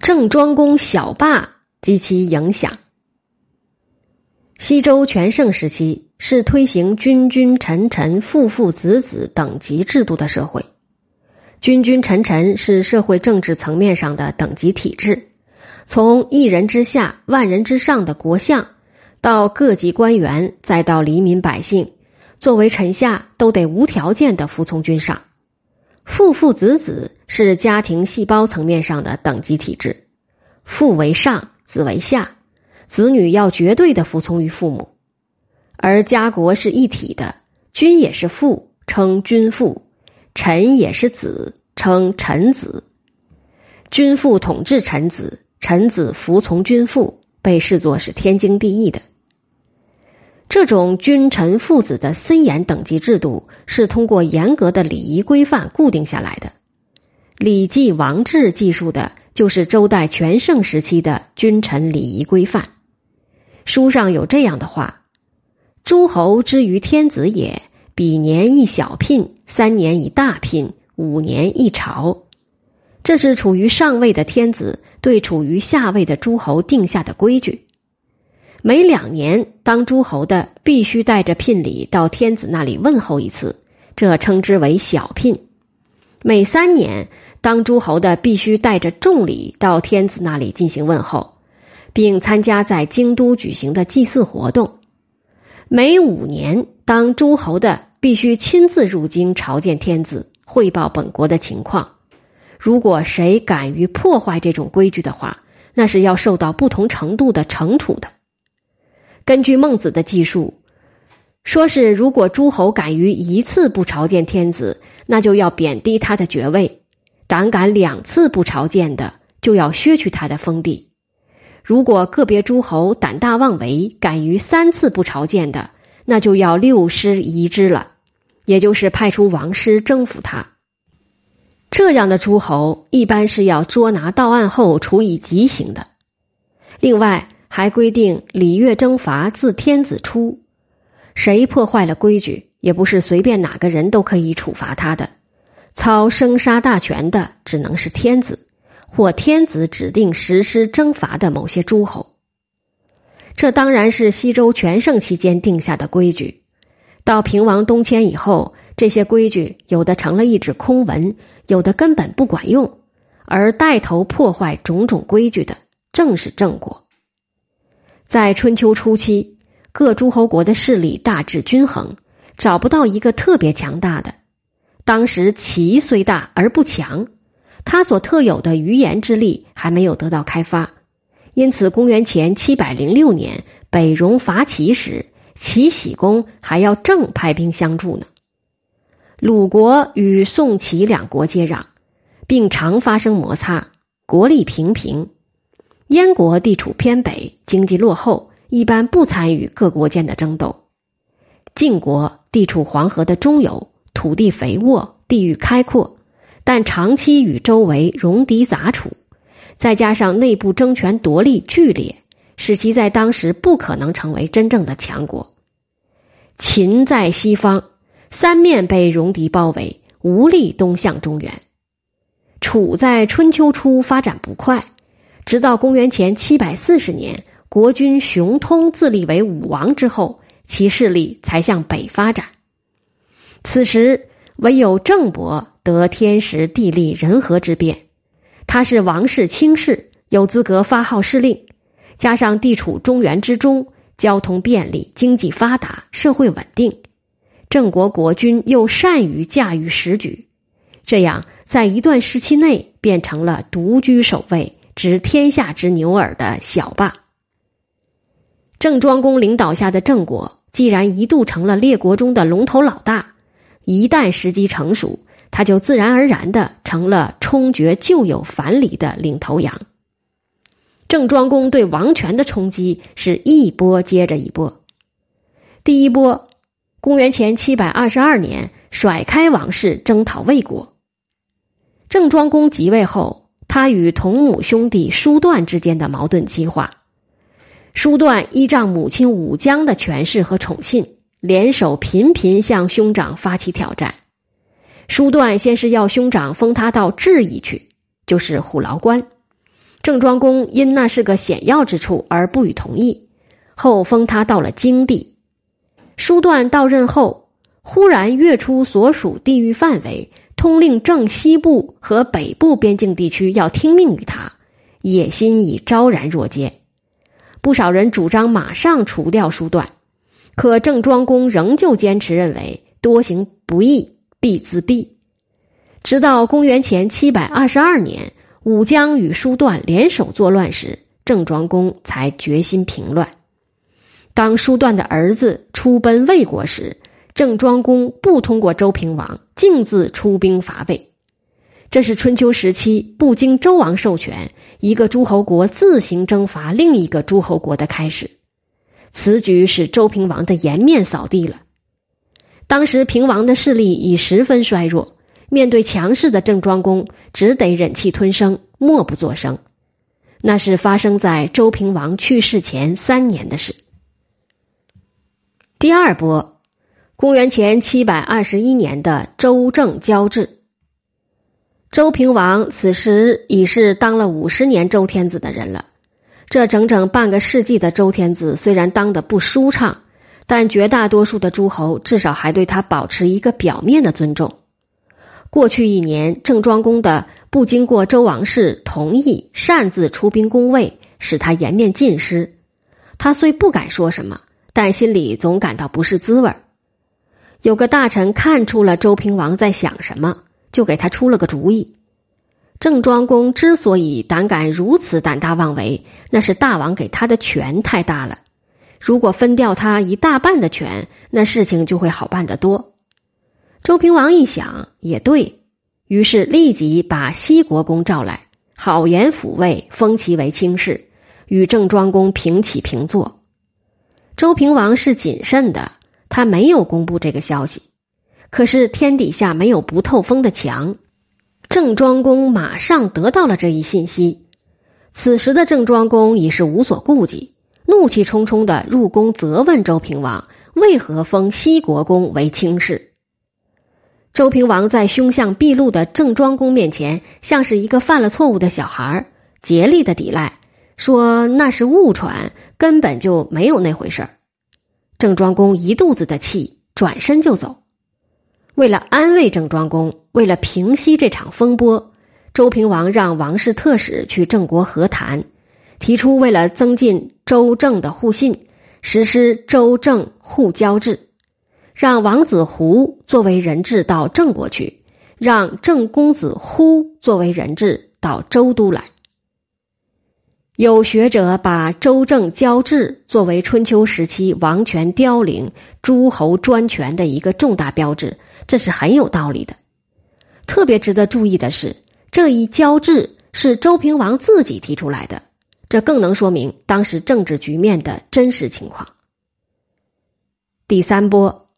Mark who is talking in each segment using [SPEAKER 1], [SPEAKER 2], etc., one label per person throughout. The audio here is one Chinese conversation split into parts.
[SPEAKER 1] 郑庄公小霸及其影响。西周全盛时期是推行君君臣臣父父子子等级制度的社会。君君臣臣是社会政治层面上的等级体制，从一人之下万人之上的国相，到各级官员，再到黎民百姓，作为臣下都得无条件的服从君上。父父子子是家庭细胞层面上的等级体制，父为上，子为下。子女要绝对的服从于父母，而家国是一体的，君也是父，称君父；臣也是子，称臣子。君父统治臣子，臣子服从君父，被视作是天经地义的。这种君臣父子的森严等级制度，是通过严格的礼仪规范固定下来的。《礼记·王制》记述的就是周代全盛时期的君臣礼仪规范。书上有这样的话：“诸侯之于天子也，比年一小聘，三年一大聘，五年一朝。”这是处于上位的天子对处于下位的诸侯定下的规矩。每两年当诸侯的必须带着聘礼到天子那里问候一次，这称之为小聘；每三年当诸侯的必须带着重礼到天子那里进行问候。并参加在京都举行的祭祀活动。每五年，当诸侯的必须亲自入京朝见天子，汇报本国的情况。如果谁敢于破坏这种规矩的话，那是要受到不同程度的惩处的。根据孟子的记述，说是如果诸侯敢于一次不朝见天子，那就要贬低他的爵位；胆敢两次不朝见的，就要削去他的封地。如果个别诸侯胆大妄为，敢于三次不朝见的，那就要六师移之了，也就是派出王师征服他。这样的诸侯一般是要捉拿到案后处以极刑的。另外还规定礼乐征伐自天子出，谁破坏了规矩，也不是随便哪个人都可以处罚他的。操生杀大权的只能是天子。或天子指定实施征伐的某些诸侯，这当然是西周全盛期间定下的规矩。到平王东迁以后，这些规矩有的成了一纸空文，有的根本不管用。而带头破坏种种规矩的，正是郑国。在春秋初期，各诸侯国的势力大致均衡，找不到一个特别强大的。当时齐虽大而不强。他所特有的余言之力还没有得到开发，因此公元前七百零六年北戎伐齐时，齐僖公还要正派兵相助呢。鲁国与宋齐两国接壤，并常发生摩擦，国力平平。燕国地处偏北，经济落后，一般不参与各国间的争斗。晋国地处黄河的中游，土地肥沃，地域开阔。但长期与周围戎狄杂处，再加上内部争权夺利剧烈，使其在当时不可能成为真正的强国。秦在西方，三面被戎狄包围，无力东向中原。楚在春秋初发展不快，直到公元前七百四十年，国君熊通自立为武王之后，其势力才向北发展。此时唯有郑伯。得天时地利人和之便，他是王室卿士，有资格发号施令。加上地处中原之中，交通便利，经济发达，社会稳定，郑国国君又善于驾驭时局，这样在一段时期内变成了独居首位、知天下之牛耳的小霸。郑庄公领导下的郑国，既然一度成了列国中的龙头老大，一旦时机成熟。他就自然而然的成了冲决旧有藩篱的领头羊。郑庄公对王权的冲击是一波接着一波。第一波，公元前七百二十二年，甩开王室，征讨魏国。郑庄公即位后，他与同母兄弟叔段之间的矛盾激化。叔段依仗母亲武姜的权势和宠信，联手频频向兄长发起挑战。叔段先是要兄长封他到质邑去，就是虎牢关，郑庄公因那是个险要之处而不予同意，后封他到了京地。叔段到任后，忽然跃出所属地域范围，通令正西部和北部边境地区要听命于他，野心已昭然若揭。不少人主张马上除掉叔段，可郑庄公仍旧坚持认为多行不义必自毙。直到公元前七百二十二年，武姜与叔段联手作乱时，郑庄公才决心平乱。当叔段的儿子出奔魏国时，郑庄公不通过周平王，径自出兵伐魏。这是春秋时期不经周王授权，一个诸侯国自行征伐另一个诸侯国的开始。此举使周平王的颜面扫地了。当时平王的势力已十分衰弱，面对强势的郑庄公，只得忍气吞声，默不作声。那是发生在周平王去世前三年的事。第二波，公元前七百二十一年的周郑交质。周平王此时已是当了五十年周天子的人了。这整整半个世纪的周天子，虽然当的不舒畅，但绝大多数的诸侯至少还对他保持一个表面的尊重。过去一年，郑庄公的不经过周王室同意擅自出兵攻魏，使他颜面尽失。他虽不敢说什么。但心里总感到不是滋味儿有个大臣看出了周平王在想什么，就给他出了个主意。郑庄公之所以胆敢如此胆大妄为，那是大王给他的权太大了。如果分掉他一大半的权，那事情就会好办得多。周平王一想也对，于是立即把西国公召来，好言抚慰，封其为卿士，与郑庄公平起平坐。周平王是谨慎的，他没有公布这个消息。可是天底下没有不透风的墙，郑庄公马上得到了这一信息。此时的郑庄公已是无所顾忌，怒气冲冲的入宫责问周平王为何封西国公为卿士。周平王在凶相毕露的郑庄公面前，像是一个犯了错误的小孩，竭力的抵赖。说那是误传，根本就没有那回事儿。郑庄公一肚子的气，转身就走。为了安慰郑庄公，为了平息这场风波，周平王让王室特使去郑国和谈，提出为了增进周郑的互信，实施周郑互交制，让王子胡作为人质到郑国去，让郑公子忽作为人质到周都来。有学者把周郑交质作为春秋时期王权凋零、诸侯专权的一个重大标志，这是很有道理的。特别值得注意的是，这一交质是周平王自己提出来的，这更能说明当时政治局面的真实情况。第三波，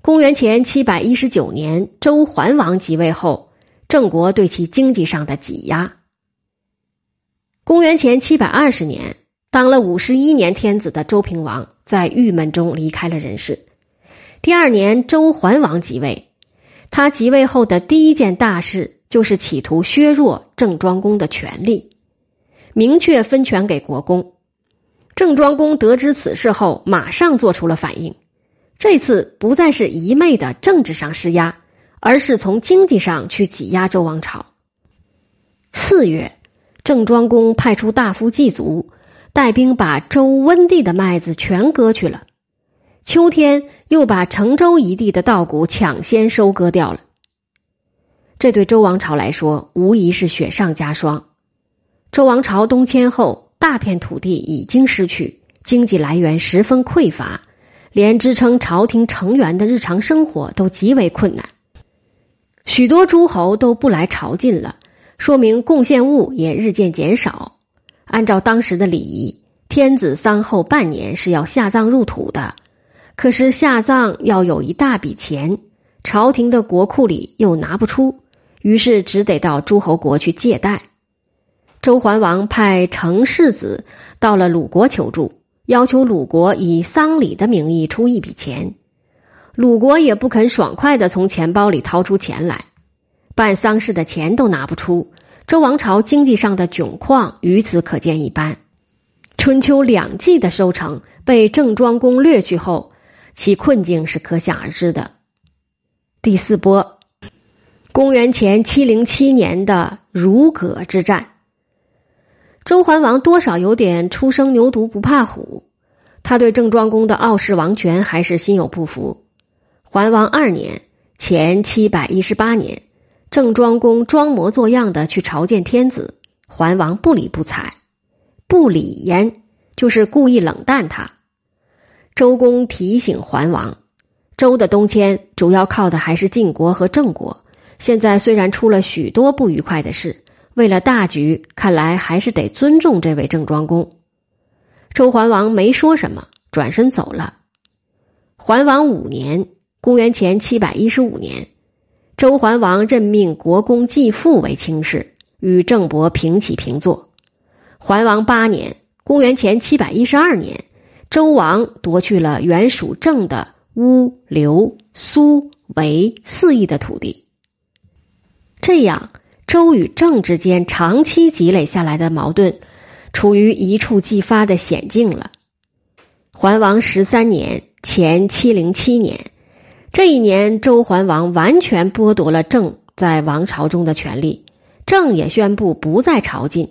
[SPEAKER 1] 公元前七百一十九年，周桓王即位后，郑国对其经济上的挤压。公元前七百二十年，当了五十一年天子的周平王在郁闷中离开了人世。第二年，周桓王即位，他即位后的第一件大事就是企图削弱郑庄公的权力，明确分权给国公。郑庄公得知此事后，马上做出了反应。这次不再是一昧的政治上施压，而是从经济上去挤压周王朝。四月。郑庄公派出大夫祭祖，带兵把周温地的麦子全割去了。秋天又把成周一地的稻谷抢先收割掉了。这对周王朝来说无疑是雪上加霜。周王朝东迁后，大片土地已经失去，经济来源十分匮乏，连支撑朝廷成员的日常生活都极为困难。许多诸侯都不来朝觐了。说明贡献物也日渐减少。按照当时的礼仪，天子丧后半年是要下葬入土的。可是下葬要有一大笔钱，朝廷的国库里又拿不出，于是只得到诸侯国去借贷。周桓王派程世子到了鲁国求助，要求鲁国以丧礼的名义出一笔钱。鲁国也不肯爽快的从钱包里掏出钱来。办丧事的钱都拿不出，周王朝经济上的窘况于此可见一斑。春秋两季的收成被郑庄公掠去后，其困境是可想而知的。第四波，公元前七零七年的如葛之战。周桓王多少有点初生牛犊不怕虎，他对郑庄公的傲视王权还是心有不服。桓王二年（前七百一十八年），郑庄公装模作样的去朝见天子，桓王不理不睬，不理焉就是故意冷淡他。周公提醒桓王，周的东迁主要靠的还是晋国和郑国，现在虽然出了许多不愉快的事。为了大局，看来还是得尊重这位郑庄公。周桓王没说什么，转身走了。桓王五年（公元前七百一十五年），周桓王任命国公季父为卿士，与郑伯平起平坐。桓王八年（公元前七百一十二年），周王夺去了原属郑的乌、刘、苏、韦四邑的土地。这样。周与郑之间长期积累下来的矛盾，处于一触即发的险境了。桓王十三年（前七零七年），这一年，周桓王完全剥夺了郑在王朝中的权利，郑也宣布不再朝觐。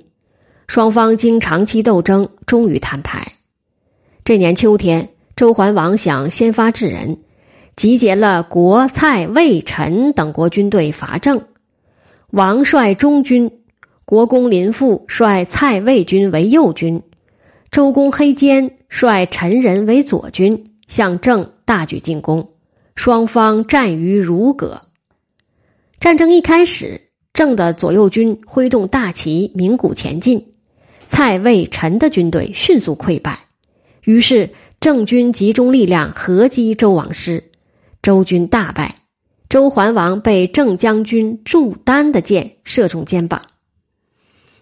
[SPEAKER 1] 双方经长期斗争，终于摊牌。这年秋天，周桓王想先发制人，集结了国、蔡、魏、陈等国军队伐郑。王率中军，国公林父率蔡魏军为右军，周公黑坚率陈人为左军，向郑大举进攻。双方战于如葛。战争一开始，郑的左右军挥动大旗鸣鼓前进，蔡魏陈的军队迅速溃败。于是郑军集中力量合击周王师，周军大败。周桓王被郑将军祝丹的箭射中肩膀，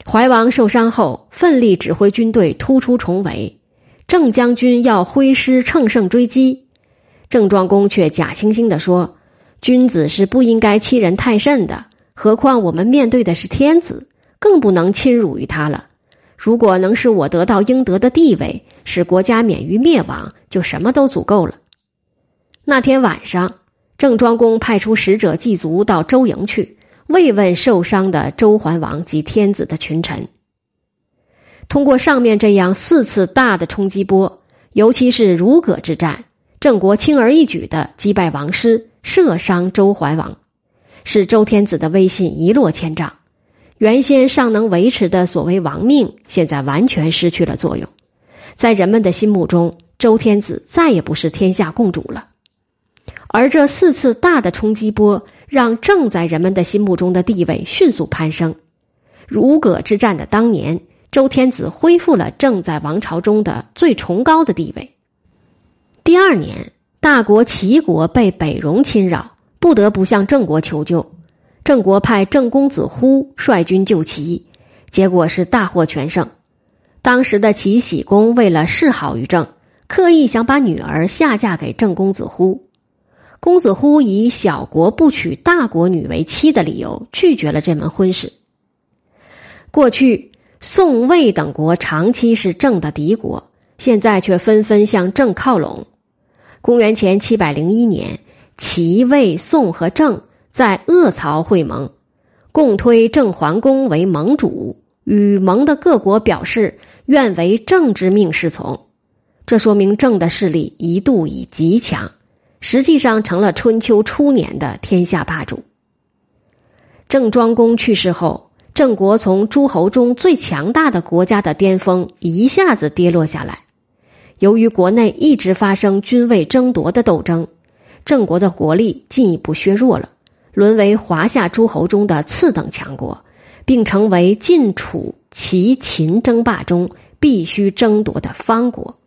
[SPEAKER 1] 怀王受伤后，奋力指挥军队突出重围。郑将军要挥师乘胜追击，郑庄公却假惺惺的说：“君子是不应该欺人太甚的，何况我们面对的是天子，更不能侵辱于他了。如果能使我得到应得的地位，使国家免于灭亡，就什么都足够了。”那天晚上。郑庄公派出使者祭卒到周营去慰问受伤的周桓王及天子的群臣。通过上面这样四次大的冲击波，尤其是如葛之战，郑国轻而易举的击败王师，射伤周桓王，使周天子的威信一落千丈。原先尚能维持的所谓王命，现在完全失去了作用。在人们的心目中，周天子再也不是天下共主了。而这四次大的冲击波，让郑在人们的心目中的地位迅速攀升。如葛之战的当年，周天子恢复了郑在王朝中的最崇高的地位。第二年，大国齐国被北戎侵扰，不得不向郑国求救。郑国派郑公子忽率军救齐，结果是大获全胜。当时的齐僖公为了示好于郑，刻意想把女儿下嫁给郑公子忽。公子忽以小国不娶大国女为妻的理由拒绝了这门婚事。过去宋魏等国长期是郑的敌国，现在却纷纷向郑靠拢。公元前七百零一年，齐、魏、宋和郑在鄂曹会盟，共推郑桓公为盟主，与盟的各国表示愿为郑之命是从。这说明郑的势力一度已极强。实际上成了春秋初年的天下霸主。郑庄公去世后，郑国从诸侯中最强大的国家的巅峰一下子跌落下来。由于国内一直发生君位争夺的斗争，郑国的国力进一步削弱了，沦为华夏诸侯中的次等强国，并成为晋、楚、齐、秦争霸中必须争夺的方国。